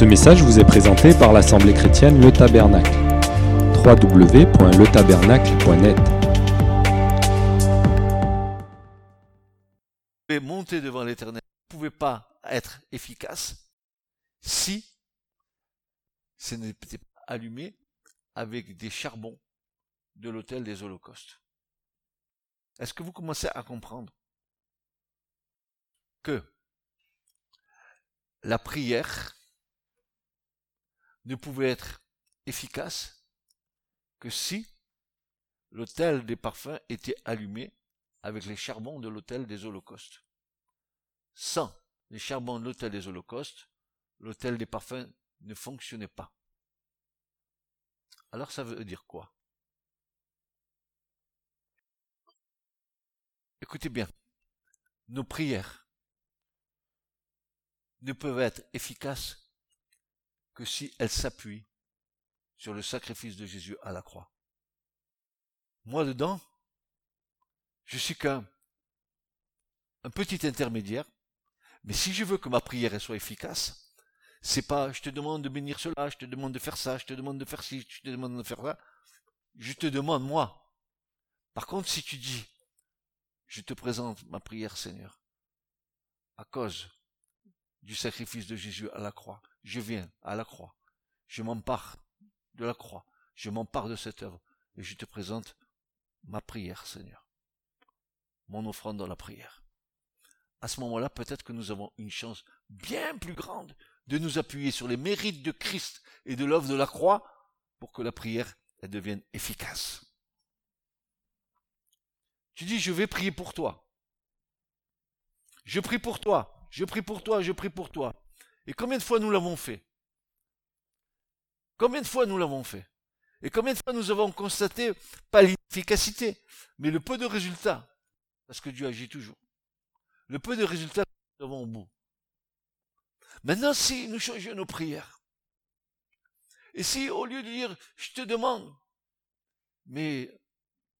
Ce message vous est présenté par l'Assemblée chrétienne Le Tabernacle. www.letabernacle.net Vous pouvez monter devant l'éternel. Vous ne pouvez pas être efficace si ce n'était pas allumé avec des charbons de l'autel des holocaustes. Est-ce que vous commencez à comprendre que la prière ne pouvait être efficace que si l'autel des parfums était allumé avec les charbons de l'autel des holocaustes. Sans les charbons de l'autel des holocaustes, l'autel des parfums ne fonctionnait pas. Alors ça veut dire quoi? Écoutez bien, nos prières ne peuvent être efficaces que si elles s'appuient sur le sacrifice de Jésus à la croix. Moi dedans, je suis qu'un un petit intermédiaire, mais si je veux que ma prière soit efficace, c'est pas je te demande de bénir cela, je te demande de faire ça, je te demande de faire ci, je te demande de faire ça. Je te demande moi. Par contre, si tu dis je te présente ma prière, Seigneur, à cause du sacrifice de Jésus à la croix. Je viens à la croix. Je m'empare de la croix. Je m'empare de cette œuvre. Et je te présente ma prière, Seigneur. Mon offrande dans la prière. À ce moment-là, peut-être que nous avons une chance bien plus grande de nous appuyer sur les mérites de Christ et de l'œuvre de la croix pour que la prière devienne efficace. Tu dis, je vais prier pour toi. Je prie pour toi. Je prie pour toi, je prie pour toi. Et combien de fois nous l'avons fait? Combien de fois nous l'avons fait? Et combien de fois nous avons constaté, pas l'efficacité, mais le peu de résultats? Parce que Dieu agit toujours. Le peu de résultats que nous avons au bout. Maintenant, si nous changeons nos prières, et si au lieu de dire, je te demande, mais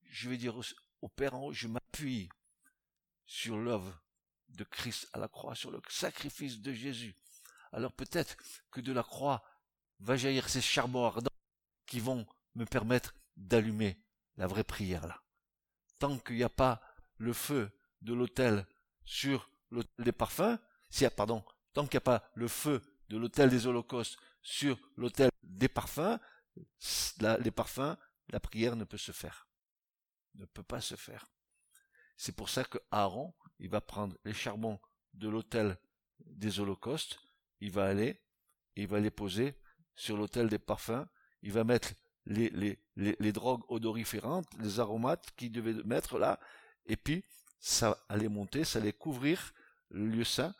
je vais dire au Père en haut, je m'appuie sur l'œuvre de Christ à la croix, sur le sacrifice de Jésus. Alors peut-être que de la croix va jaillir ces charbons ardents qui vont me permettre d'allumer la vraie prière là. Tant qu'il n'y a pas le feu de l'autel sur l'autel des parfums, si, pardon, tant qu'il n'y a pas le feu de l'autel des holocaustes sur l'autel des parfums, les parfums, la prière ne peut se faire. Ne peut pas se faire. C'est pour ça que Aaron, il va prendre les charbons de l'autel des holocaustes, il va aller, il va les poser sur l'autel des parfums, il va mettre les, drogues odoriférantes, les aromates qu'il devait mettre là, et puis ça allait monter, ça allait couvrir le lieu saint,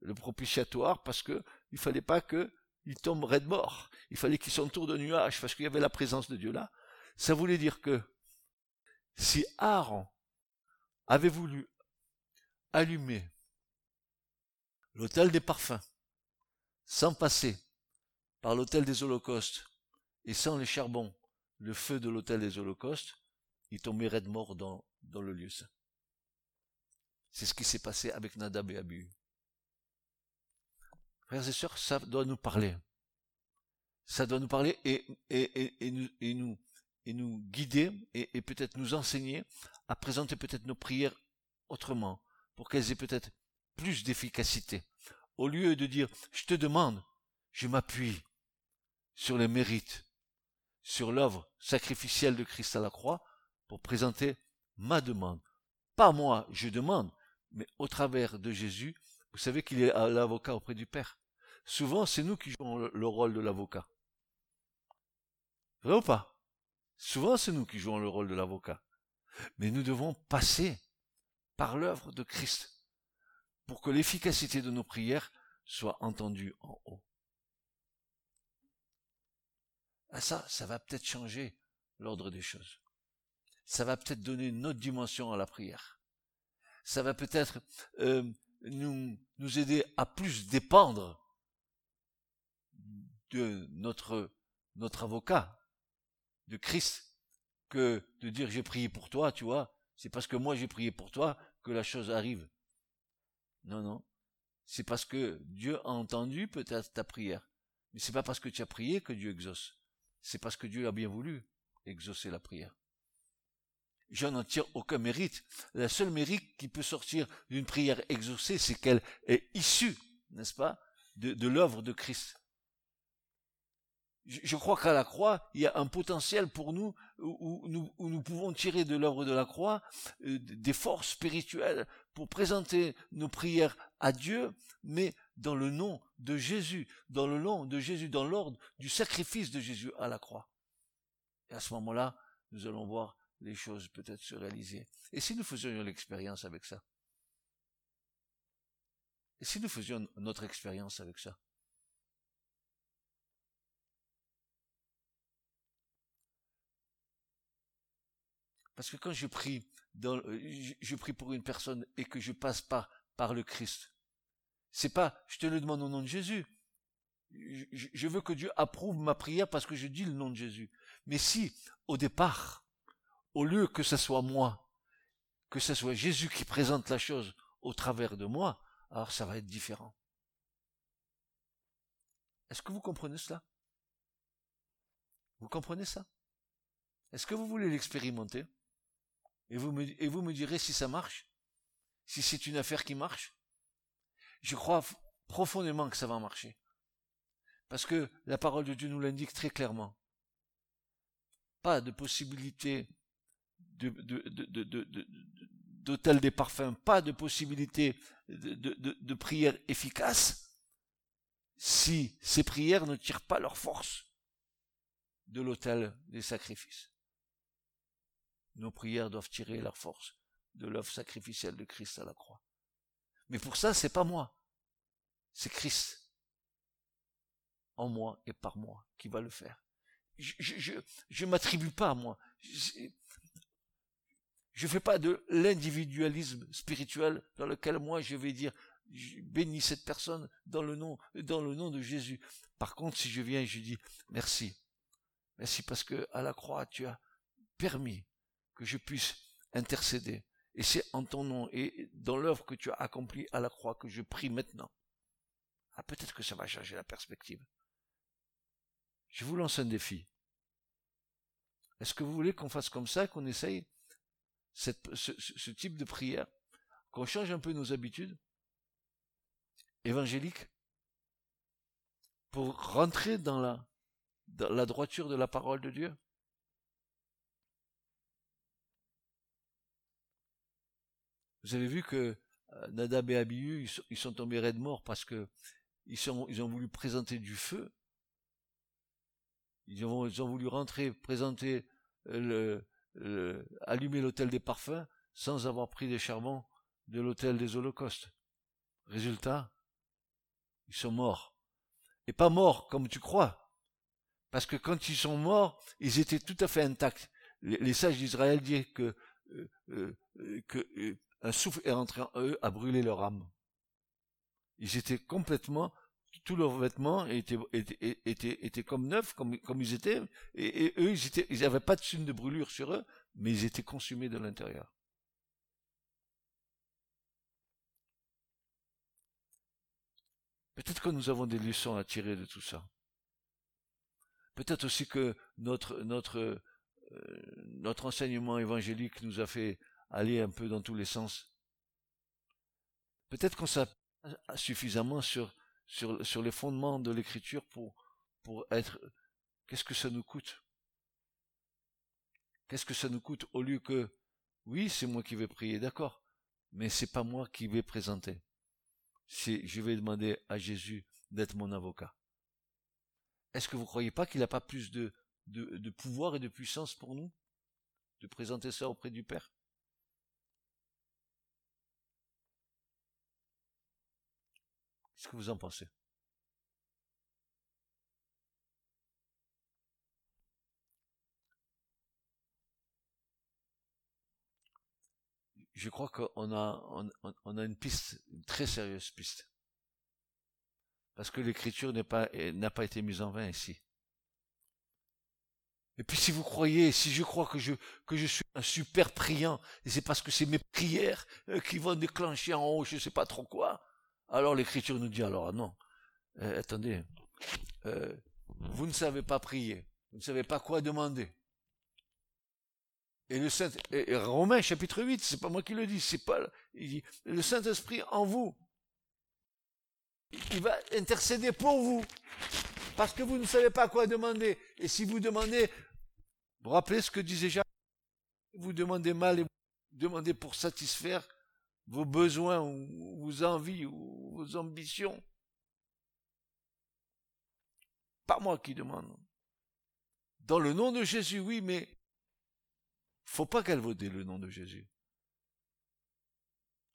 le propitiatoire, parce que il fallait pas que il tombe de mort. Il fallait qu'il s'entoure de nuages, parce qu'il y avait la présence de Dieu là. Ça voulait dire que si Aaron avait voulu allumer l'autel des parfums, sans passer par l'autel des holocaustes et sans les charbons, le feu de l'autel des holocaustes, il tomberait de mort dans, le lieu saint. C'est ce qui s'est passé avec Nadab et Abihu. Frères et sœurs, ça doit nous parler. Ça doit nous parler et, et, et, et nous guider et peut-être nous enseigner à présenter peut-être nos prières autrement, pour qu'elles aient peut-être plus d'efficacité. Au lieu de dire je te demande, je m'appuie sur les mérites, sur l'œuvre sacrificielle de Christ à la croix, pour présenter ma demande. Pas moi, je demande, mais au travers de Jésus, vous savez qu'il est l'avocat auprès du Père. Souvent, c'est nous qui jouons le rôle de l'avocat. Vrai ou pas? Souvent, c'est nous qui jouons le rôle de l'avocat. Mais nous devons passer par l'œuvre de Christ pour que l'efficacité de nos prières soit entendue en haut. Ah, ça, ça va peut-être changer l'ordre des choses. Ça va peut-être donner une autre dimension à la prière. Ça va peut-être euh, nous, nous aider à plus dépendre de notre, notre avocat, de Christ, que de dire j'ai prié pour toi, tu vois, c'est parce que moi j'ai prié pour toi que la chose arrive. Non, non. C'est parce que Dieu a entendu peut-être ta prière. Mais c'est pas parce que tu as prié que Dieu exauce. C'est parce que Dieu a bien voulu exaucer la prière. Je n'en tire aucun mérite. La seule mérite qui peut sortir d'une prière exaucée, c'est qu'elle est issue, n'est-ce pas, de, de l'œuvre de Christ. Je, crois qu'à la croix, il y a un potentiel pour nous où, nous, pouvons tirer de l'œuvre de la croix euh, des forces spirituelles pour présenter nos prières à Dieu, mais dans le nom de Jésus, dans le nom de Jésus, dans l'ordre du sacrifice de Jésus à la croix. Et à ce moment-là, nous allons voir les choses peut-être se réaliser. Et si nous faisions l'expérience avec ça? Et si nous faisions notre expérience avec ça? Parce que quand je prie, dans, je prie pour une personne et que je passe par, par le Christ, c'est pas, je te le demande au nom de Jésus. Je, veux que Dieu approuve ma prière parce que je dis le nom de Jésus. Mais si, au départ, au lieu que ce soit moi, que ce soit Jésus qui présente la chose au travers de moi, alors ça va être différent. Est-ce que vous comprenez cela? Vous comprenez ça? Est-ce que vous voulez l'expérimenter? Et vous, me, et vous me direz si ça marche? Si c'est une affaire qui marche? Je crois profondément que ça va marcher. Parce que la parole de Dieu nous l'indique très clairement. Pas de possibilité d'hôtel des parfums, pas de possibilité de, prière efficace si ces prières ne tirent pas leur force de l'autel des sacrifices. Nos prières doivent tirer leur force de l'œuvre sacrificielle de Christ à la croix. Mais pour ça, c'est pas moi. C'est Christ. En moi et par moi qui va le faire. Je, je, je, m'attribue pas à moi. Je, je fais pas de l'individualisme spirituel dans lequel moi je vais dire je bénis cette personne dans le nom dans le nom de Jésus. Par contre, si je viens et je dis merci, merci parce que à la croix tu as permis que je puisse intercéder. Et c'est en ton nom et dans l'œuvre que tu as accomplie à la croix que je prie maintenant. Ah, peut-être que ça va changer la perspective. Je vous lance un défi. Est-ce que vous voulez qu'on fasse comme ça, qu'on essaye ce, type de prière, qu'on change un peu nos habitudes évangéliques pour rentrer dans la droiture de la parole de Dieu? Vous avez vu que euh, Nadab et Abihu, ils sont, tombés raides morts parce que ils, ils ont voulu présenter du feu. Ils ont, ils ont voulu rentrer, présenter euh, allumer l'autel des parfums sans avoir pris des charbons de l'autel des holocaustes. Résultat, ils sont morts. Et pas morts comme tu crois. Parce que quand ils sont morts, ils étaient tout à fait intacts. Les, sages d'Israël disent que, euh, que un souffle est rentré en eux, a brûlé leur âme. Ils étaient complètement, tous leurs vêtements étaient, comme neufs, comme, ils étaient, et, eux, ils n'avaient pas de signe de brûlure sur eux, mais ils étaient consumés de l'intérieur. Peut-être que nous avons des leçons à tirer de tout ça. Peut-être aussi que notre, euh, notre enseignement évangélique nous a fait aller un peu dans tous les sens. Peut-être qu'on s'appuie suffisamment sur, sur, les fondements de l'écriture pour, être, qu'est-ce que ça nous coûte? Qu'est-ce que ça nous coûte au lieu que, oui, c'est moi qui vais prier, d'accord, mais c'est pas moi qui vais présenter. C'est, je vais demander à Jésus d'être mon avocat. Est-ce que vous croyez pas qu'il n'a pas plus de pouvoir et de puissance pour nous? De présenter ça auprès du Père? Que vous en pensez Je crois qu'on a, une piste, une très sérieuse piste. Parce que l'écriture n'a pas, été mise en vain ici. Et puis si vous croyez, si je crois que je, que je suis un super priant, et c'est parce que c'est mes prières euh, qui vont déclencher en haut, je sais pas trop quoi, alors l'écriture nous dit alors non, euh, attendez, euh, vous ne savez pas prier, vous ne savez pas quoi demander. Et le Saint, et chapitre 8, c'est pas moi qui le dis, c'est pas, il dit, le Saint-Esprit en vous, il va intercéder pour vous, parce que vous ne savez pas quoi demander. Et si vous demandez, vous rappelez ce que disait Jacques, vous demandez mal et vous demandez pour satisfaire vos besoins ou vos envies ou vos ambitions. Pas moi qui demande. Dans le nom de Jésus, oui, mais faut pas galvauder le nom de Jésus.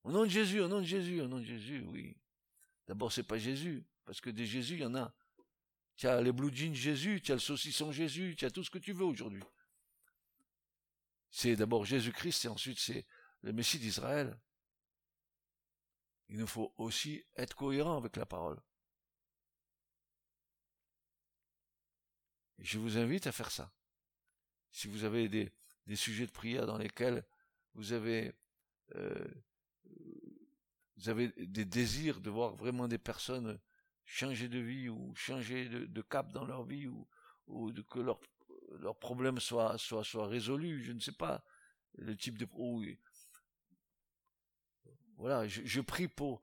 Au nom de Jésus, au nom de Jésus, au nom de Jésus, oui. D'abord, c'est pas Jésus, parce que des Jésus, il y en a. Tu as les blue jeans Jésus, tu as le saucisson Jésus, tu as tout ce que tu veux aujourd'hui. C'est d'abord Jésus-Christ et ensuite c'est le Messie d'Israël. Il nous faut aussi être cohérent avec la parole. je vous invite à faire ça. Si vous avez des, sujets de prière dans lesquels vous avez euh, vous avez des désirs de voir vraiment des personnes changer de vie ou changer de, cap dans leur vie ou, ou que leur leur problème soit soit soit résolu, je ne sais pas le type de voilà, je, prie pour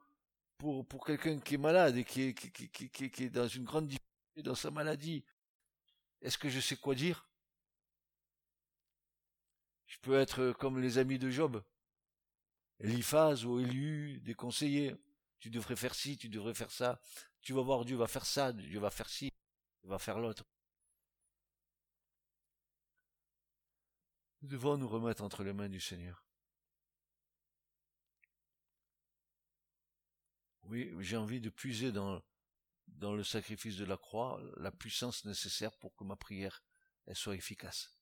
pour pour quelqu'un qui est malade et qui est qui, qui est dans une grande difficulté dans sa maladie est-ce que je sais quoi dire? Je peux être comme les amis de Job, Eliphaz ou Élu, des conseillers. Tu devrais faire ci, tu devrais faire ça. Tu vas voir, Dieu va faire ça, Dieu va faire ci, Dieu va faire l'autre. Nous devons nous remettre entre les mains du Seigneur. Oui, j'ai envie de puiser dans le sacrifice de la croix la puissance nécessaire pour que ma prière soit efficace.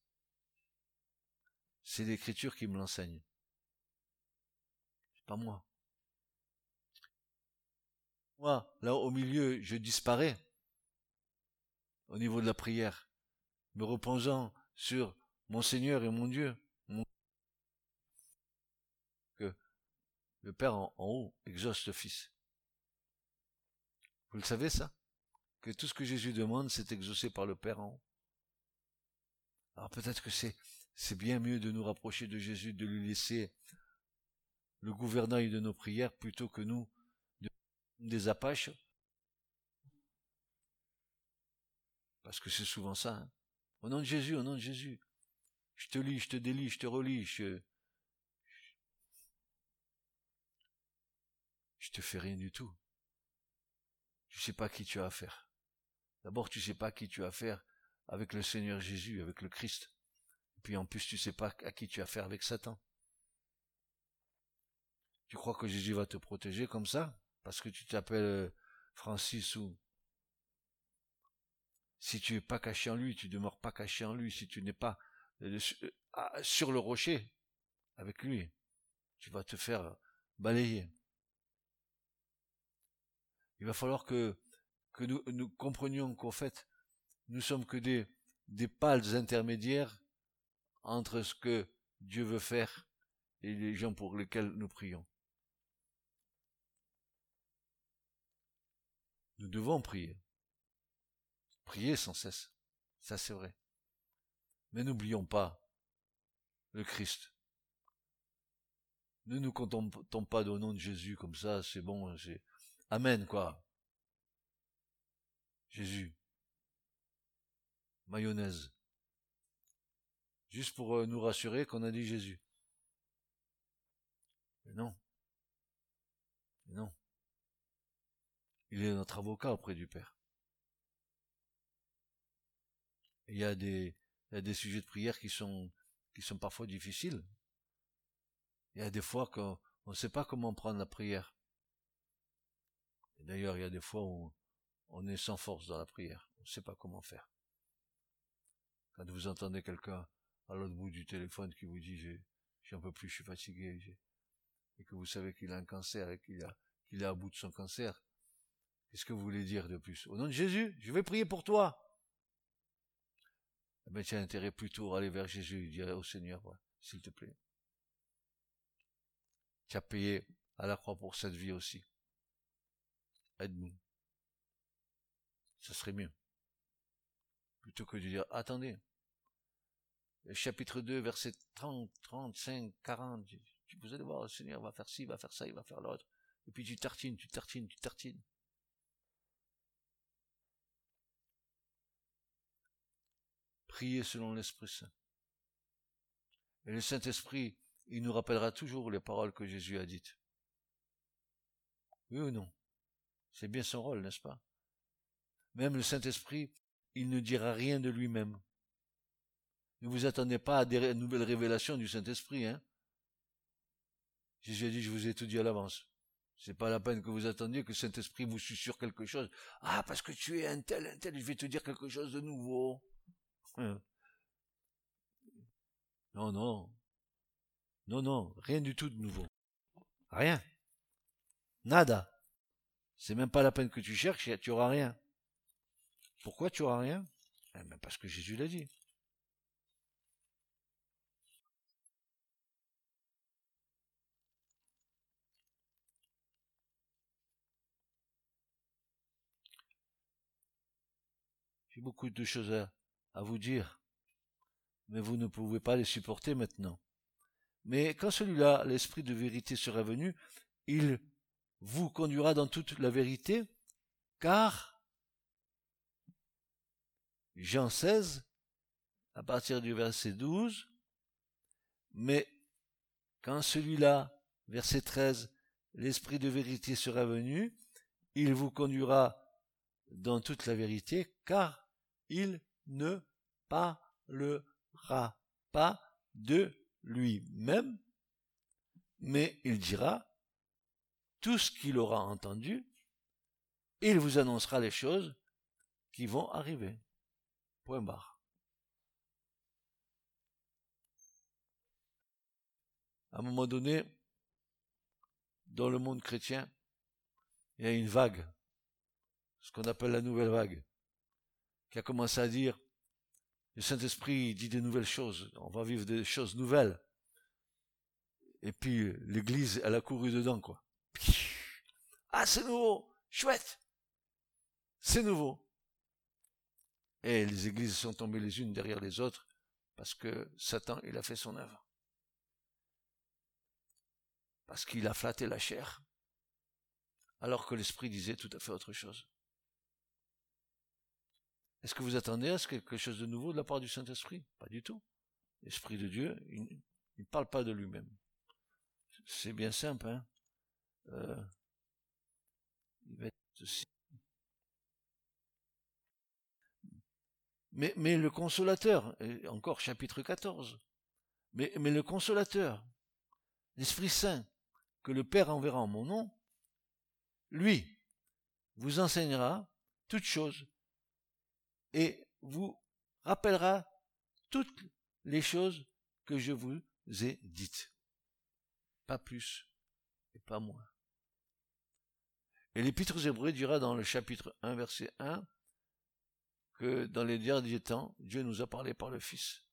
C'est l'écriture qui me l'enseigne. C'est pas moi. Moi, là au milieu, je disparais au niveau de la prière, me reposant sur mon Seigneur et mon Dieu. Que le Père en haut exauce le Fils. Vous le savez ça? Que tout ce que Jésus demande, c'est exaucé par le Père en haut. Alors peut-être que c'est, bien mieux de nous rapprocher de Jésus, de lui laisser le gouvernail de nos prières plutôt que nous de des apaches. Parce que c'est souvent ça. Hein. Au nom de Jésus, au nom de Jésus. Je te lis, je te délie, je te relis, je, je te fais rien du tout tu sais pas qui tu as affaire. D'abord, tu sais pas qui tu as affaire avec le Seigneur Jésus, avec le Christ. Puis en plus, tu sais pas à qui tu as affaire avec Satan. Tu crois que Jésus va te protéger comme ça? Parce que tu t'appelles euh, Francis ou si tu es pas caché en lui, tu demeures pas caché en lui, si tu n'es pas euh, euh, sur le rocher avec lui, tu vas te faire balayer. Il va falloir que, que nous, nous comprenions qu'en fait, nous sommes que des, des pales intermédiaires entre ce que Dieu veut faire et les gens pour lesquels nous prions. Nous devons prier. Prier sans cesse. Ça c'est vrai. Mais n'oublions pas le Christ. Ne nous contentons pas au nom de Jésus comme ça, c'est bon, c'est, Amen, quoi. Jésus. Mayonnaise. Juste pour euh, nous rassurer qu'on a dit Jésus. Non. Non. Il est notre avocat auprès du Père. il y a des, il y a des sujets de prière qui sont, qui sont parfois difficiles. Il y a des fois qu'on ne sait pas comment prendre la prière. D'ailleurs, il y a des fois où on est sans force dans la prière. On ne sait pas comment faire. Quand vous entendez quelqu'un à l'autre bout du téléphone qui vous dit j'ai un peu plus, je suis fatigué, et que vous savez qu'il a un cancer et qu'il a est à bout de son cancer, qu'est-ce que vous voulez dire de plus? Au nom de Jésus, je vais prier pour toi. Eh ben, tu as intérêt plutôt à aller vers Jésus et dire au Seigneur, s'il te plaît. Tu as payé à la croix pour cette vie aussi aide-nous. Ça serait mieux. Plutôt que de dire, attendez, chapitre 2, verset 30, 35, 40, vous allez voir, le Seigneur va faire ci, va faire ça, il va faire l'autre. Et puis tu tartines, tu tartines, tu tartines. Priez selon l'Esprit Saint. Et le Saint-Esprit, il nous rappellera toujours les paroles que Jésus a dites. Oui ou non? C'est bien son rôle, n'est-ce pas? Même le Saint-Esprit, il ne dira rien de lui-même. Ne vous attendez pas à des nouvelles révélations du Saint-Esprit, hein? Jésus a dit, je vous ai tout dit à l'avance. C'est pas la peine que vous attendiez que le Saint-Esprit vous susurre quelque chose. Ah, parce que tu es un tel, un tel, je vais te dire quelque chose de nouveau. Hein? Non, non. Non, non, rien du tout de nouveau. Rien. Nada. C'est même pas la peine que tu cherches, tu auras rien. Pourquoi tu auras rien? Eh ben Parce que Jésus l'a dit. J'ai beaucoup de choses à, à vous dire, mais vous ne pouvez pas les supporter maintenant. Mais quand celui-là, l'esprit de vérité sera venu, il vous conduira dans toute la vérité, car Jean 16, à partir du verset 12, mais quand celui-là, verset 13, l'esprit de vérité sera venu, il vous conduira dans toute la vérité, car il ne parlera pas de lui-même, mais il dira tout ce qu'il aura entendu, il vous annoncera les choses qui vont arriver. Point barre. À un moment donné, dans le monde chrétien, il y a une vague, ce qu'on appelle la nouvelle vague qui a commencé à dire, le Saint-Esprit dit des nouvelles choses, on va vivre des choses nouvelles. Et puis l'Église, elle a couru dedans, quoi. Ah, c'est nouveau, chouette, c'est nouveau. Et les églises sont tombées les unes derrière les autres parce que Satan, il a fait son œuvre. Parce qu'il a flatté la chair, alors que l'Esprit disait tout à fait autre chose. Est-ce que vous attendez à ce quelque chose de nouveau de la part du Saint-Esprit? Pas du tout. L'Esprit de Dieu, il ne parle pas de lui-même. C'est bien simple, hein euh, Mais, le consolateur, encore chapitre 14, mais, mais le consolateur, l'Esprit Saint, que le Père enverra en mon nom, lui, vous enseignera toutes choses et vous rappellera toutes les choses que je vous ai dites. Pas plus et pas moins. Et l'Épître aux Hébreux dira dans le chapitre 1, verset 1, que dans les derniers temps, Dieu nous a parlé par le Fils,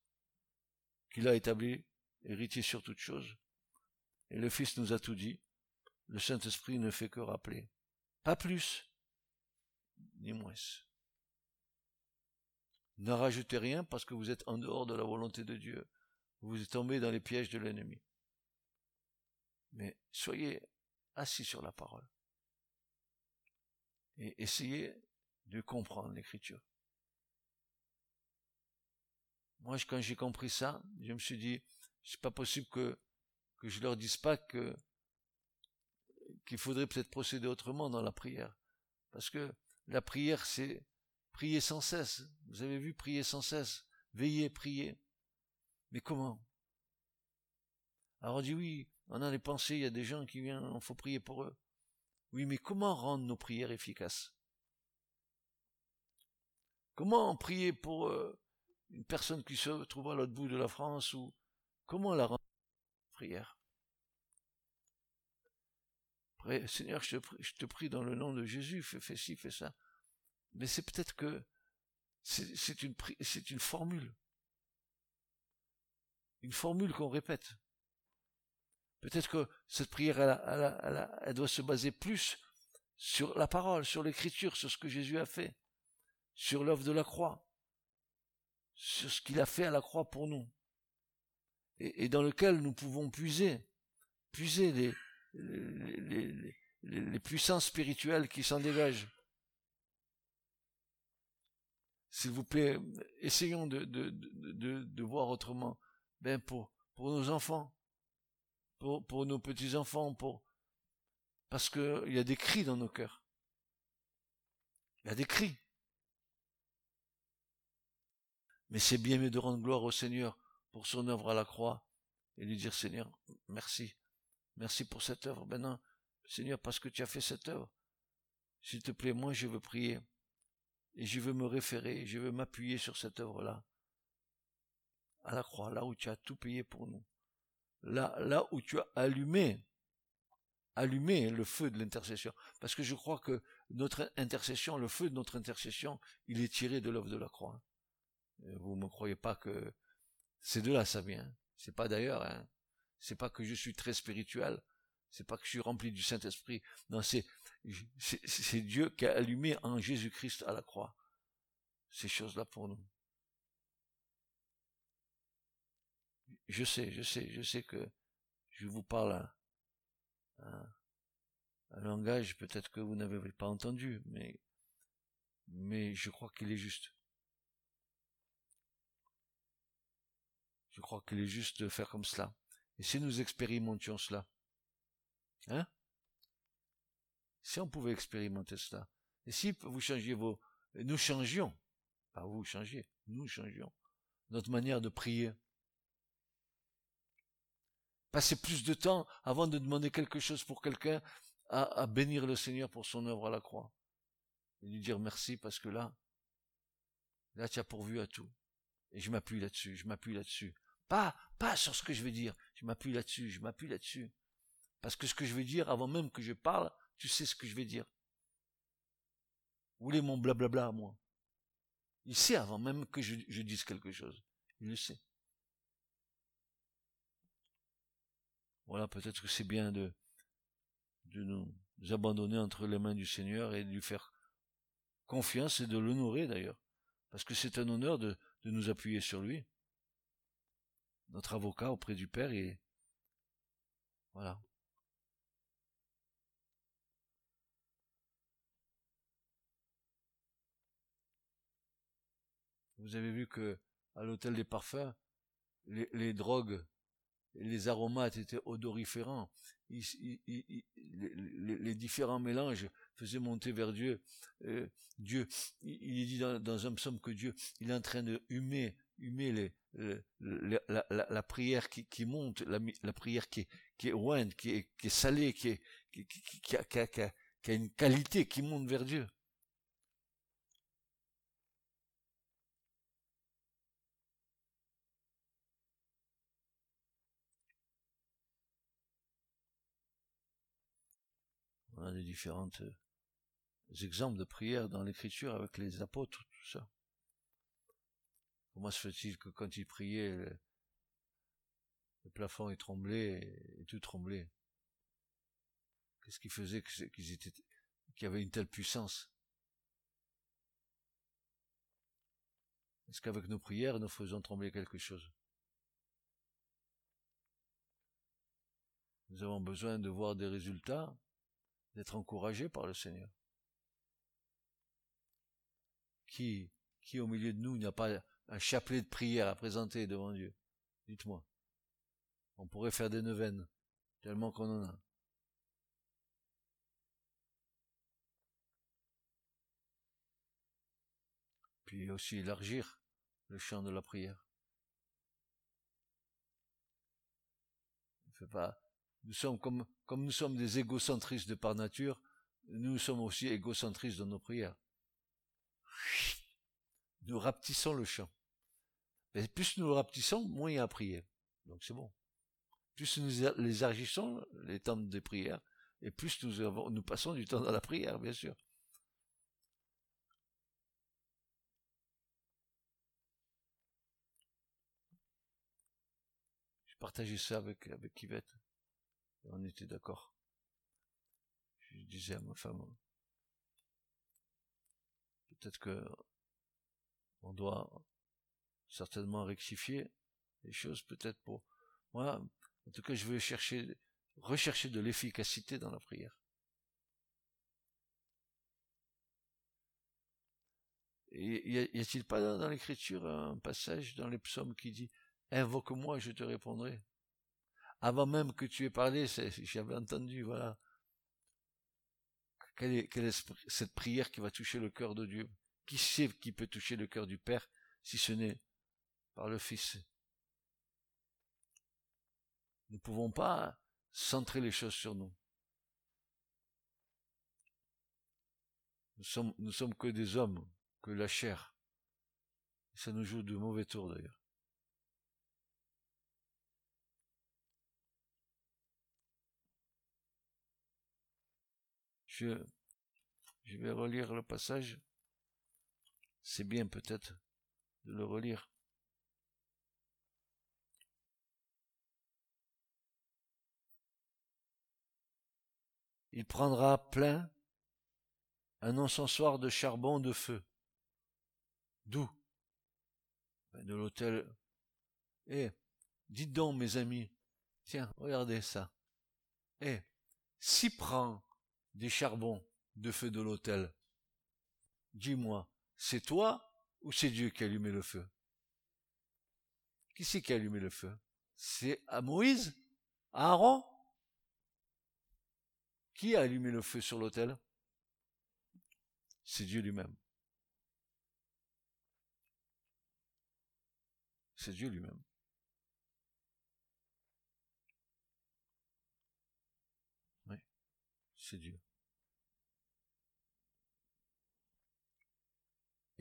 qu'il a établi héritier sur toutes choses. Et le Fils nous a tout dit. Le Saint-Esprit ne fait que rappeler. Pas plus, ni moins. Ne rajoutez rien parce que vous êtes en dehors de la volonté de Dieu. Vous êtes tombé dans les pièges de l'ennemi. Mais soyez assis sur la parole. Et essayez de comprendre l'écriture. Moi, quand j'ai compris ça, je me suis dit, c'est pas possible que, que je leur dise pas que, qu'il faudrait peut-être procéder autrement dans la prière. Parce que la prière, c'est Priez sans cesse. Vous avez vu, prier sans cesse. Veillez, priez. Mais comment? Alors on dit oui, on a les pensées, il y a des gens qui viennent, il faut prier pour eux. Oui, mais comment rendre nos prières efficaces? Comment prier pour euh, une personne qui se trouve à l'autre bout de la France ou comment la rendre prière? Seigneur, je te, prie, dans le nom de Jésus, fais, ci, fais ça mais c'est peut-être que c'est une formule. Une formule qu'on répète. Peut-être que cette prière, elle, doit se baser plus sur la parole, sur l'écriture, sur ce que Jésus a fait. sur l'œuvre de la croix, sur ce qu'il a fait à la croix pour nous, et, dans lequel nous pouvons puiser, puiser les, puissances spirituelles qui s'en dégagent. S'il vous plaît, essayons de, voir autrement. Ben pour nos enfants, pour, nos petits-enfants, pour parce qu'il y a des cris dans nos cœurs. Il y a des cris. Mais c'est bien de rendre gloire au Seigneur pour son œuvre à la croix et lui dire Seigneur, merci. Merci pour cette œuvre. Maintenant, Seigneur, parce que tu as fait cette œuvre, s'il te plaît, moi je veux prier et je veux me référer, je veux m'appuyer sur cette œuvre-là. À la croix, là où tu as tout payé pour nous. Là, là où tu as allumé, allumé le feu de l'intercession. Parce que je crois que notre intercession, le feu de notre intercession, il est tiré de l'œuvre de la croix. Vous ne me croyez pas que c'est de là ça vient. C'est pas d'ailleurs, hein. C'est pas que je suis très spirituel. C'est pas que je suis rempli du Saint-Esprit. Non, c'est, c'est Dieu qui a allumé en Jésus-Christ à la croix ces choses-là pour nous. Je sais, je sais, je sais que je vous parle un, langage peut-être que vous n'avez pas entendu, mais, mais je crois qu'il est juste. Je crois qu'il est juste de faire comme cela. Et si nous expérimentions cela, hein? Si on pouvait expérimenter cela, et si vous changiez vos, nous changions, pas vous changiez, nous changions notre manière de prier. Passer plus de temps avant de demander quelque chose pour quelqu'un à, bénir le Seigneur pour son œuvre à la croix. Et lui dire merci parce que là, là tu as pourvu à tout. Et je m'appuie là-dessus, je m'appuie là-dessus. Pas, pas sur ce que je vais dire. Je m'appuie là-dessus, je m'appuie là-dessus. Parce que ce que je vais dire, avant même que je parle, tu sais ce que je vais dire. Vous voulez mon blablabla à moi? Il sait avant même que je dise quelque chose. Il le sait. Voilà, peut-être que c'est bien de, nous abandonner entre les mains du Seigneur et de lui faire confiance et de l'honorer d'ailleurs. Parce que c'est un honneur de, nous appuyer sur lui notre avocat auprès du Père voilà. Vous avez vu que à l'hôtel des parfums, les, drogues les aromates étaient odoriférants. les, différents mélanges faisaient monter vers Dieu. Euh, Dieu, il, est dit dans, un psaume que Dieu, il est en train de humer, humer la, prière qui, monte, la, prière qui est, qui est qui est, salée, qui, a, une qualité, qui monte vers Dieu. On a des différentes euh, exemples de prières dans l'écriture avec les apôtres, tout ça. Comment se fait-il que quand ils priaient, le, plafond est tremblé et, tout tremblait? Qu'est-ce qui faisait qu'ils étaient, qu'il y avait une telle puissance? Est-ce qu'avec nos prières, nous faisons trembler quelque chose? Nous avons besoin de voir des résultats, d'être encouragés par le Seigneur. Qui, qui au milieu de nous n'a pas un chapelet de prière à présenter devant Dieu? Dites-moi. On pourrait faire des neuvaines, tellement qu'on en a. Puis aussi élargir le champ de la prière. Fait pas. Nous sommes comme, comme nous sommes des égocentristes de par nature, nous sommes aussi égocentristes dans nos prières nous rapetissons le champ. Plus nous le rapetissons, moins il y a à prier. Donc c'est bon. Plus nous les agissons, les temps de prière, et plus nous, passons du temps dans la prière, bien sûr. Je partageais ça avec, avec. On était d'accord. Je disais à ma femme, peut-être que on doit certainement rectifier les choses peut-être pour moi. En tout cas, je veux chercher, rechercher de l'efficacité dans la prière. Y a-t-il pas dans, l'écriture un passage dans les psaumes qui dit Invoque-moi, je te répondrai. Avant même que tu aies parlé, j'avais entendu, voilà. Quelle est, cette prière qui va toucher le cœur de Dieu? Qui sait qui peut toucher le cœur du Père si ce n'est par le Fils? Nous ne pouvons pas centrer les choses sur nous. Nous sommes, nous sommes que des hommes, que la chair. Ça nous joue de mauvais tours d'ailleurs. Je, vais relire le passage. C'est bien peut-être de le relire. Il prendra plein un encensoir de charbon de feu. D'où? Ben, De l'hôtel. Eh, dites donc, mes amis, tiens, regardez ça. Eh, s'y prend des charbons de feu de l'autel. Dis-moi, c'est toi ou c'est Dieu qui a allumé le feu? Qui c'est qui a allumé le feu? C'est à Moïse? À Aaron? Qui a allumé le feu sur l'autel? C'est Dieu lui-même. C'est Dieu lui-même. Oui, c'est Dieu.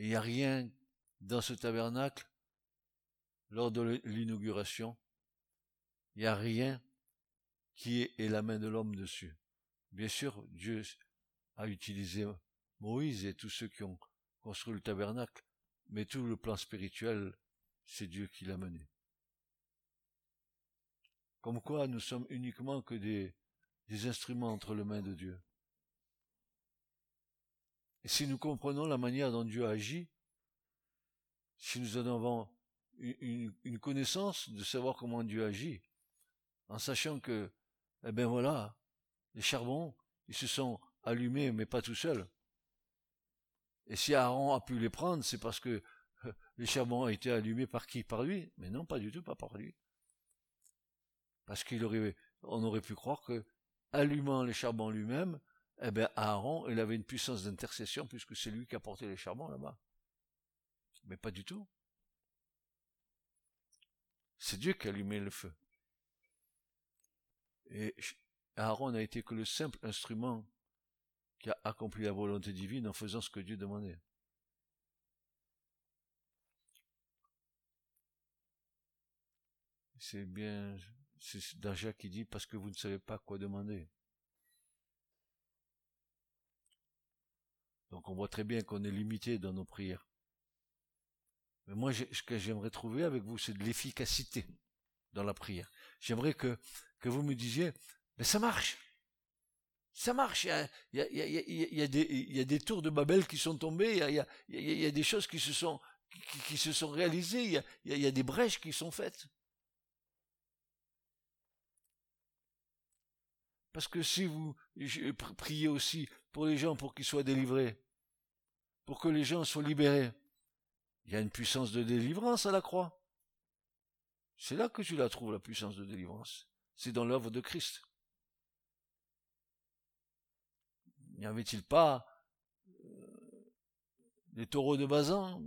Il n'y a rien dans ce tabernacle, lors de l'inauguration, il n'y a rien qui ait la main de l'homme dessus. Bien sûr, Dieu a utilisé Moïse et tous ceux qui ont construit le tabernacle, mais tout le plan spirituel, c'est Dieu qui l'a mené. Comme quoi nous sommes uniquement que des, des instruments entre les mains de Dieu. Et si nous comprenons la manière dont Dieu agit, si nous en avons une, connaissance de savoir comment Dieu agit, en sachant que, eh ben voilà, les charbons, ils se sont allumés, mais pas tout seuls. Et si Aaron a pu les prendre, c'est parce que les charbons ont été allumés par qui? Par lui? Mais non, pas du tout, pas par lui. Parce qu'il aurait, on aurait pu croire que, allumant les charbons lui-même, eh bien, Aaron, il avait une puissance d'intercession puisque c'est lui qui a porté les charbons là-bas. Mais pas du tout. C'est Dieu qui a allumé le feu. Et Aaron n'a été que le simple instrument qui a accompli la volonté divine en faisant ce que Dieu demandait. C'est bien, c'est Daja qui dit parce que vous ne savez pas quoi demander. Donc on voit très bien qu'on est limité dans nos prières. Mais moi, ce que j'aimerais trouver avec vous, c'est de l'efficacité dans la prière. J'aimerais que, que vous me disiez, mais ça marche. Ça marche. Il y a, des, tours de Babel qui sont tombés. Il y a, des choses qui se sont, qui, se sont réalisées. Il y a des brèches qui sont faites. Parce que si vous priez aussi pour les gens pour qu'ils soient délivrés, pour que les gens soient libérés. Il y a une puissance de délivrance à la croix. C'est là que tu la trouves, la puissance de délivrance. C'est dans l'œuvre de Christ. N'y avait-il pas euh, des taureaux de Bazan,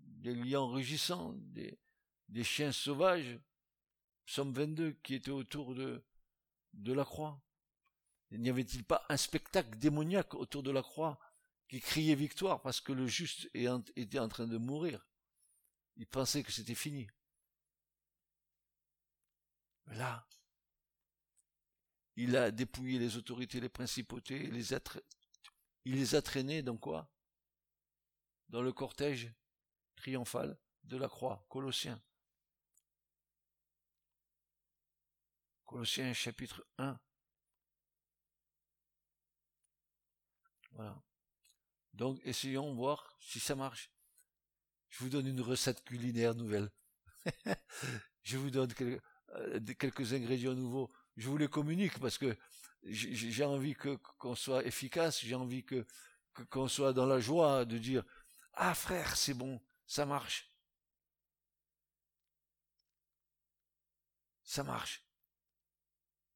des lions rugissants, des, chiens sauvages, Psaume 22, qui étaient autour de, de la croix N'y avait-il pas un spectacle démoniaque autour de la croix? Qui criait victoire parce que le juste était en train de mourir. Il pensait que c'était fini. Là, il a dépouillé les autorités, les principautés, les êtres. il les a traînés dans quoi? Dans le cortège triomphal de la croix, Colossiens. Colossiens chapitre 1. Voilà. Donc essayons voir si ça marche. Je vous donne une recette culinaire nouvelle. je vous donne euh, quelques, ingrédients nouveaux. Je vous les communique parce que j'ai envie que qu'on soit efficace. J'ai envie que qu'on soit dans la joie de dire ah frère c'est bon ça marche ça marche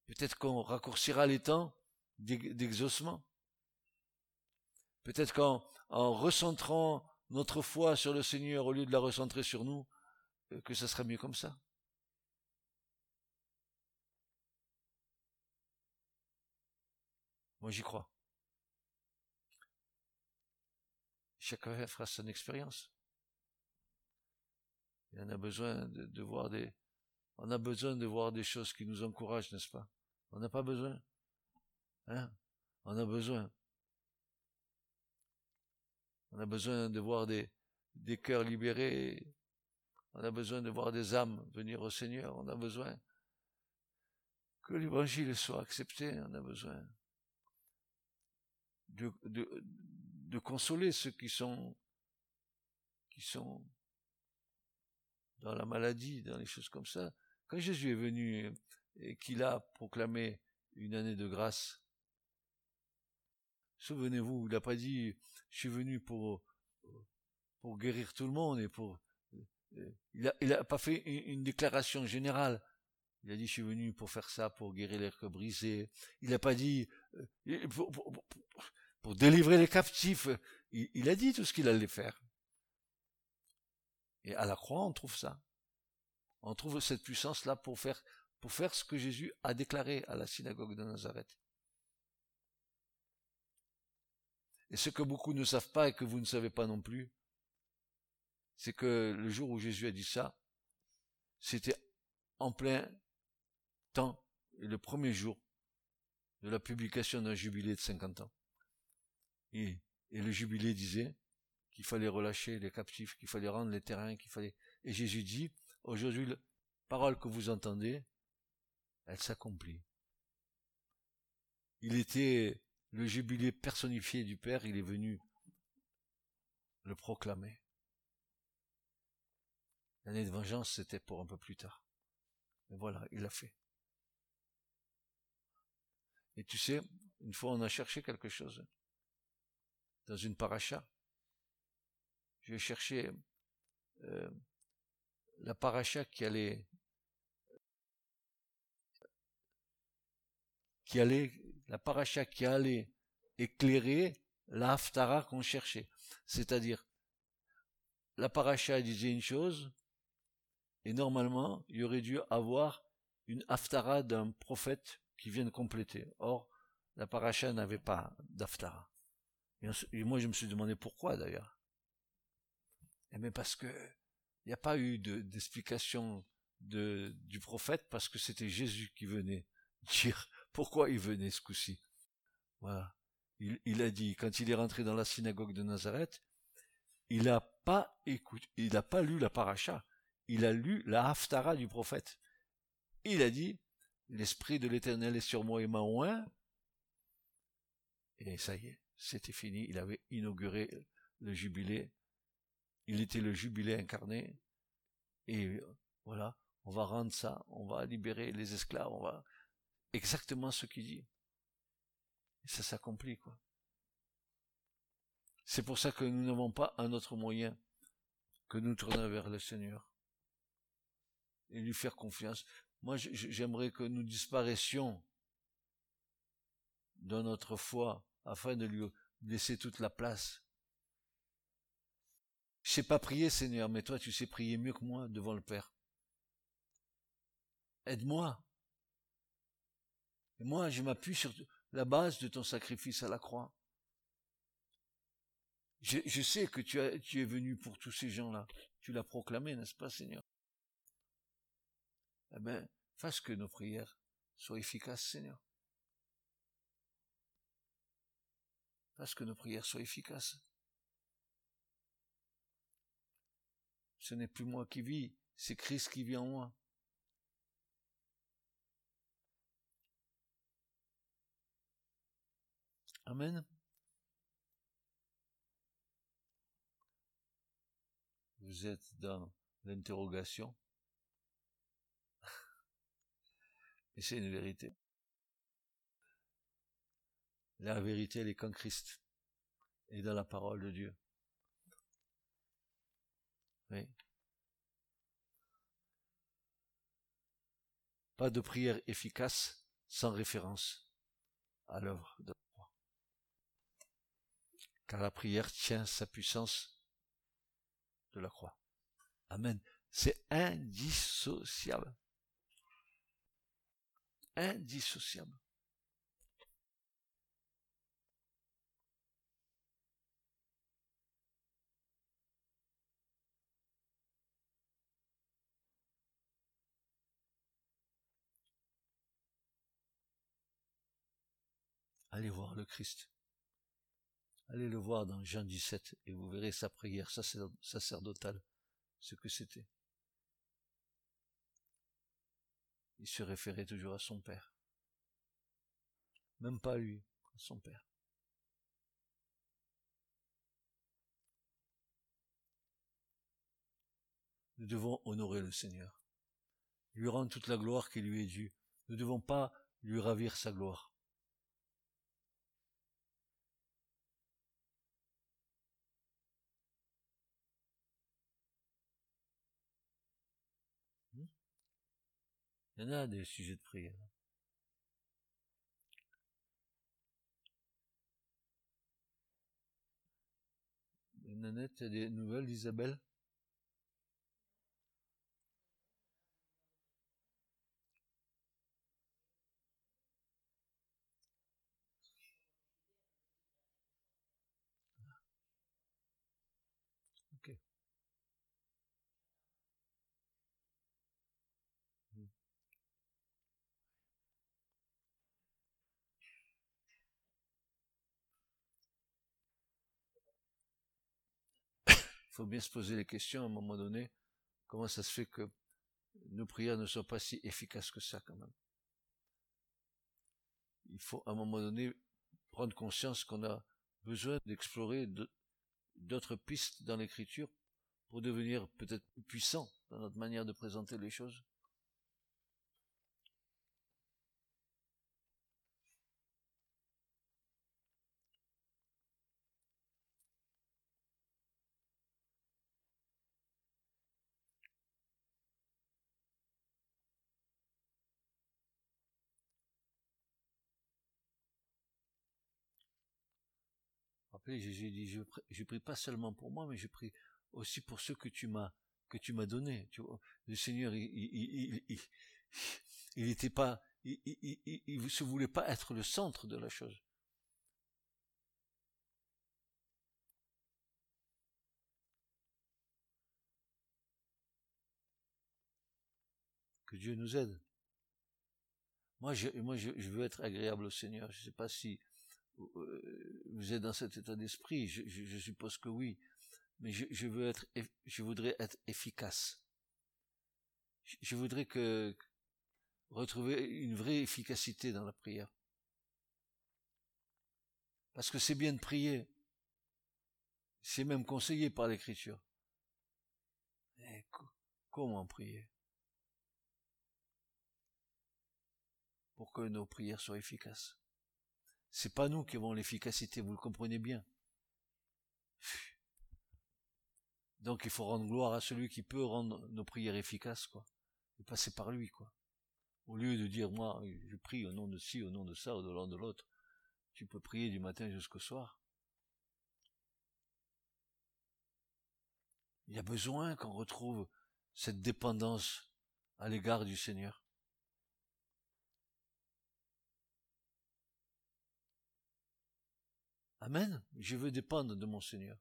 peut-être qu'on raccourcira les temps d'exaucement peut-être qu'en en recentrant notre foi sur le Seigneur au lieu de la recentrer sur nous, euh, que ça serait mieux comme ça. Moi j'y crois. Chacun fera son expérience. Et on a besoin de, voir des, on a besoin de voir des choses qui nous encouragent, n'est-ce pas? On n'a pas besoin. Hein? On a besoin. On a besoin de voir des, cœurs libérés. On a besoin de voir des âmes venir au Seigneur. On a besoin que l'évangile soit accepté. On a besoin de, consoler ceux qui sont dans la maladie, dans les choses comme ça. Quand Jésus est venu et qu'il a proclamé une année de grâce, souvenez-vous, il n'a pas dit je suis venu pour guérir tout le monde et pour il a, il a pas fait une, déclaration générale. Il a dit je suis venu pour faire ça, pour guérir les cœurs brisés. Il n'a pas dit euh, pour, délivrer les captifs. Il, il a dit tout ce qu'il allait faire. Et à la croix, on trouve ça. On trouve cette puissance-là pour faire, pour faire ce que Jésus a déclaré à la synagogue de Nazareth. Et ce que beaucoup ne savent pas et que vous ne savez pas non plus, c'est que le jour où Jésus a dit ça, c'était en plein temps, le premier jour de la publication d'un jubilé de 50 ans. Et, le jubilé disait qu'il fallait relâcher les captifs, qu'il fallait rendre les terrains, qu'il fallait... Et Jésus dit, aujourd'hui, la parole que vous entendez, elle s'accomplit. Il était le jubilé personnifié du Père, il est venu le proclamer. L'année de vengeance, c'était pour un peu plus tard. Mais voilà, il l'a fait. Et tu sais, une fois on a cherché quelque chose dans une paracha. J'ai cherché euh, la paracha qui allait qui allait la paracha qui allait éclairer la haftara qu'on cherchait. C'est-à-dire, la paracha disait une chose, et normalement, il aurait dû avoir une haftara d'un prophète qui vienne compléter. Or, la paracha n'avait pas d'haftara. Et, moi, je me suis demandé pourquoi d'ailleurs. Eh mais parce que il n'y a pas eu d'explication de, du prophète parce que c'était Jésus qui venait dire pourquoi il venait ce coup-ci? Voilà. Il, a dit, quand il est rentré dans la synagogue de Nazareth, il n'a pas écouté, il n'a pas lu la paracha, il a lu la haftara du prophète. Il a dit, l'esprit de l'éternel est sur moi et m'a oint. Et ça y est, c'était fini, il avait inauguré le jubilé. Il était le jubilé incarné. Et voilà, on va rendre ça, on va libérer les esclaves, on va, exactement ce qu'il dit. Et ça s'accomplit, quoi. C'est pour ça que nous n'avons pas un autre moyen que nous tourner vers le Seigneur et lui faire confiance. Moi, j'aimerais que nous disparaissions de notre foi afin de lui laisser toute la place. Je sais pas prier, Seigneur, mais toi, tu sais prier mieux que moi devant le Père. Aide-moi. Moi, je m'appuie sur la base de ton sacrifice à la croix. Je, sais que tu, tu es venu pour tous ces gens-là. Tu l'as proclamé, n'est-ce pas, Seigneur? Eh bien, fasse que nos prières soient efficaces, Seigneur. Fasse que nos prières soient efficaces. Ce n'est plus moi qui vis, c'est Christ qui vit en moi. Amen. vous êtes dans l'interrogation. Et c'est une vérité. La vérité, elle est qu'en Christ et dans la parole de Dieu. Oui. Pas de prière efficace sans référence à l'œuvre de. Car la prière tient sa puissance de la croix. Amen. C'est indissociable. Indissociable. Allez voir le Christ. Allez le voir dans Jean 17 et vous verrez sa prière sacerdotale, ce que c'était. Il se référait toujours à son Père. Même pas à lui, à son Père. Nous devons honorer le Seigneur, lui rendre toute la gloire qui lui est due. Nous ne devons pas lui ravir sa gloire. Il y en a des sujets de prière. Nanette, il des nouvelles d'Isabelle Il faut bien se poser les questions à un moment donné. Comment ça se fait que nos prières ne sont pas si efficaces que ça quand même? Il faut à un moment donné prendre conscience qu'on a besoin d'explorer d'autres pistes dans l'écriture pour devenir peut-être plus puissant dans notre manière de présenter les choses. Jésus dit, je, prie pas seulement pour moi, mais je prie aussi pour ceux que tu m'as que tu m'as donné. Le Seigneur, il, il, il, il était pas, il, se voulait pas être le centre de la chose. Que Dieu nous aide. Moi, je, moi, je, veux être agréable au Seigneur. Je sais pas si euh, vous êtes dans cet état d'esprit, je, suppose que oui, mais je, veux être, je voudrais être efficace. Je, voudrais que retrouver une vraie efficacité dans la prière. Parce que c'est bien de prier. C'est même conseillé par l'écriture. Mais comment prier? Pour que nos prières soient efficaces. C'est pas nous qui avons l'efficacité, vous le comprenez bien. Donc il faut rendre gloire à celui qui peut rendre nos prières efficaces, quoi. Et passer par lui, quoi. Au lieu de dire, moi, je prie au nom de ci, au nom de ça, au nom de l'autre. Tu peux prier du matin jusqu'au soir. Il y a besoin qu'on retrouve cette dépendance à l'égard du Seigneur. Amen. Je veux dépendre de mon Seigneur.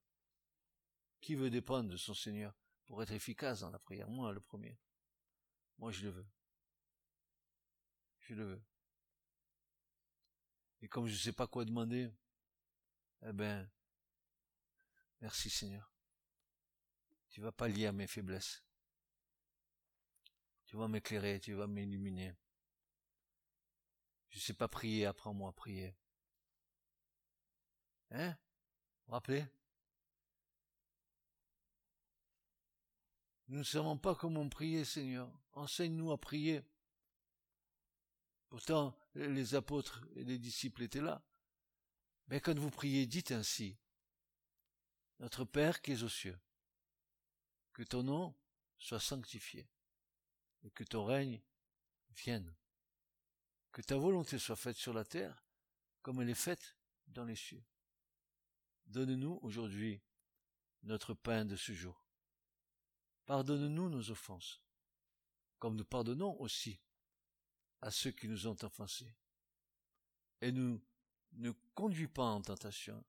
Qui veut dépendre de son Seigneur pour être efficace dans la prière? Moi, le premier. Moi, je le veux. Je le veux. Et comme je ne sais pas quoi demander, eh ben, merci Seigneur. Tu vas pas lier à mes faiblesses. Tu vas m'éclairer, tu vas m'illuminer. Je ne sais pas prier, apprends-moi à prier. Hein? Vous rappelez Nous ne savons pas comment prier, Seigneur. Enseigne-nous à prier. Pourtant, les apôtres et les disciples étaient là. Mais quand vous priez, dites ainsi. Notre Père qui es aux cieux, que ton nom soit sanctifié et que ton règne vienne. Que ta volonté soit faite sur la terre comme elle est faite dans les cieux. Donne-nous aujourd'hui notre pain de ce jour. Pardonne-nous nos offenses, comme nous pardonnons aussi à ceux qui nous ont offensés. Et nous ne conduis pas en tentation,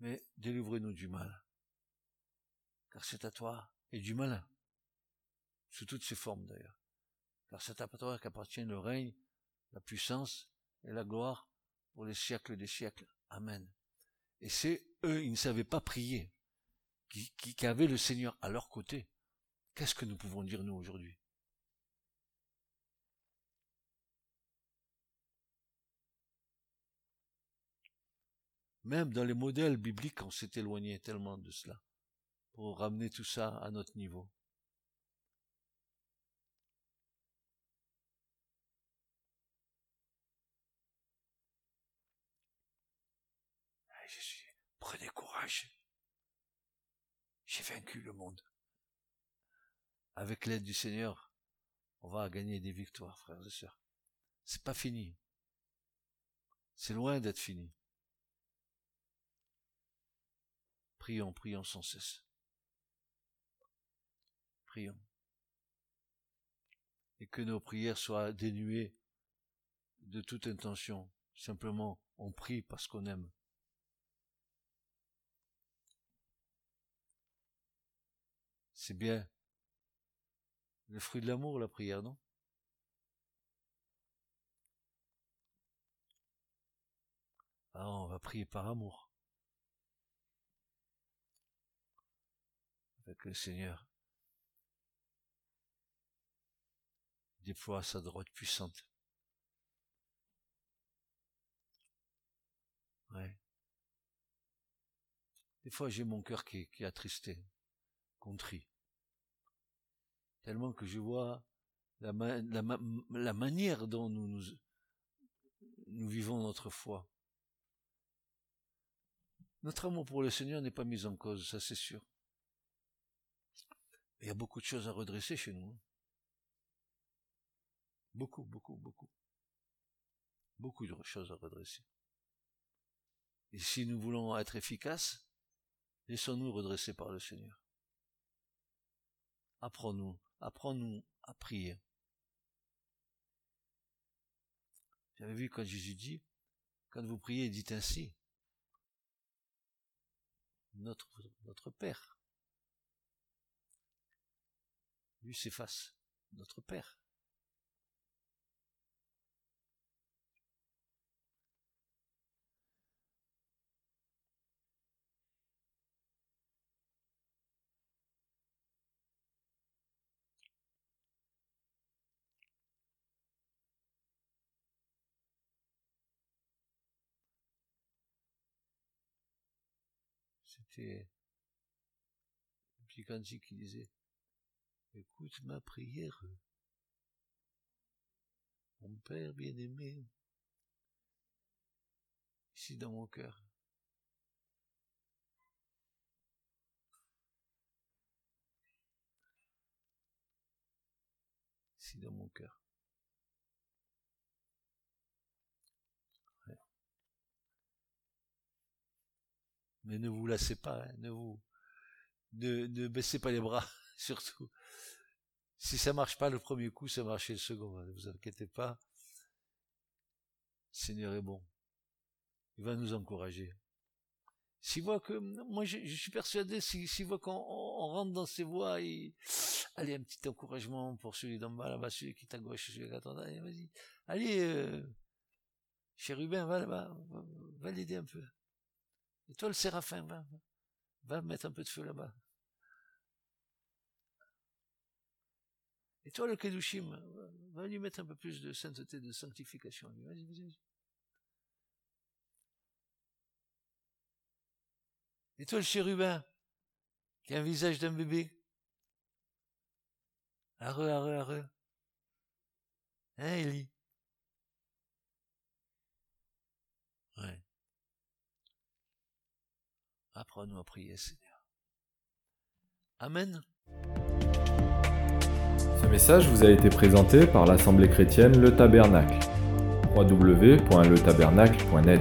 mais délivre-nous du mal. Car c'est à toi et du malin, sous toutes ses formes d'ailleurs. Car c'est à toi qu'appartient le règne, la puissance et la gloire pour les siècles des siècles. Amen. Et c'est eux, ils ne savaient pas prier, qui, avaient le Seigneur à leur côté. Qu'est-ce que nous pouvons dire nous aujourd'hui? Même dans les modèles bibliques, on s'est éloigné tellement de cela pour ramener tout ça à notre niveau. J'ai vaincu le monde. Avec l'aide du Seigneur, on va gagner des victoires, frères et sœurs. C'est pas fini. C'est loin d'être fini. Prions, prions sans cesse. Prions. Et que nos prières soient dénuées de toute intention. Simplement, on prie parce qu'on aime. C'est bien le fruit de l'amour, la prière, non? Ah, on va prier par amour. que le Seigneur déploie sa droite puissante. Des fois, j'ai mon cœur qui, qui est attristé, contrit. Tellement que je vois la, manière dont nous, nous, nous vivons notre foi. Notre amour pour le Seigneur n'est pas mis en cause, ça c'est sûr. Il y a beaucoup de choses à redresser chez nous. Hein. Beaucoup, beaucoup, beaucoup. Beaucoup de choses à redresser. Et si nous voulons être efficaces, laissons-nous redresser par le Seigneur. Apprends-nous, apprends-nous à prier. J'avais vu quand Jésus dit, quand vous priez, dites ainsi. Notre, notre Père lui s'efface, notre Père. C'était cantique qui disait Écoute ma prière. Mon Père bien-aimé, ici dans mon cœur. Ici dans mon cœur. Mais ne vous lassez pas, hein, ne vous, ne, ne baissez pas les bras, surtout. Si ça marche pas le premier coup, ça marche le second. Ne vous inquiétez pas. Le Seigneur est bon. Il va nous encourager. S'il voit que, moi, je, suis persuadé, s'il voit qu'on rentre dans ses voies, allez, un petit encouragement pour celui d'en bas, là-bas, celui qui est à gauche, celui qui est à droite, allez, vas-y. Allez, euh, chérubin, va là-bas, va, l'aider un peu. Et toi, le séraphin, va, mettre un peu de feu là-bas. Et toi, le Kedushim, va lui mettre un peu plus de sainteté, de sanctification. Vas-y, vas-y. Et toi, le chérubin, qui a un visage d'un bébé, Arre, arre, arre. Hein, Elie Ouais. Apprends-nous à prier, Seigneur. Amen. Ce message vous a été présenté par l'Assemblée chrétienne Le Tabernacle. www.letabernacle.net